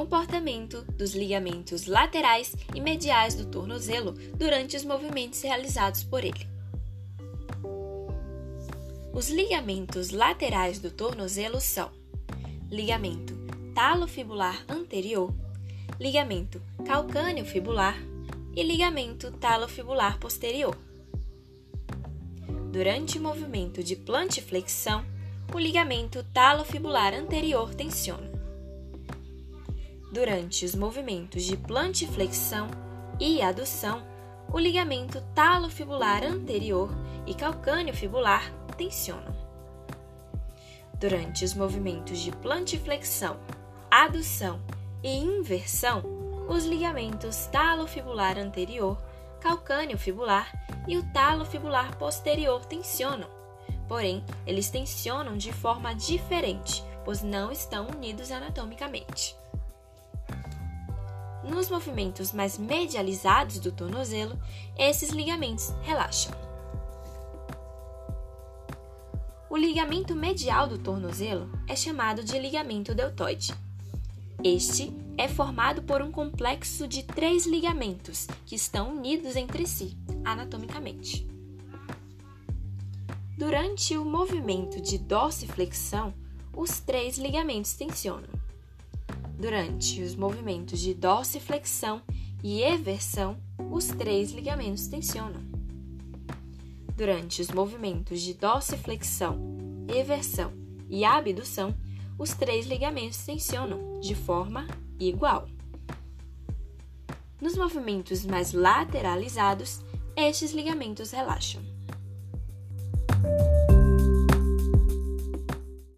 comportamento dos ligamentos laterais e mediais do tornozelo durante os movimentos realizados por ele. Os ligamentos laterais do tornozelo são ligamento talofibular anterior, ligamento calcâneo fibular e ligamento talofibular posterior. Durante o movimento de plantiflexão, o ligamento talofibular anterior tensiona. Durante os movimentos de plantiflexão e adução, o ligamento talofibular anterior e calcâneo fibular tensionam. Durante os movimentos de plantiflexão, adução e inversão, os ligamentos talofibular anterior, calcâneo fibular e o talofibular posterior tensionam. Porém, eles tensionam de forma diferente, pois não estão unidos anatomicamente. Nos movimentos mais medializados do tornozelo, esses ligamentos relaxam. O ligamento medial do tornozelo é chamado de ligamento deltoide. Este é formado por um complexo de três ligamentos que estão unidos entre si anatomicamente. Durante o movimento de dorsiflexão, os três ligamentos tensionam. Durante os movimentos de dorsiflexão e eversão, os três ligamentos tensionam. Durante os movimentos de dorsiflexão, eversão e abdução, os três ligamentos tensionam de forma igual. Nos movimentos mais lateralizados, estes ligamentos relaxam.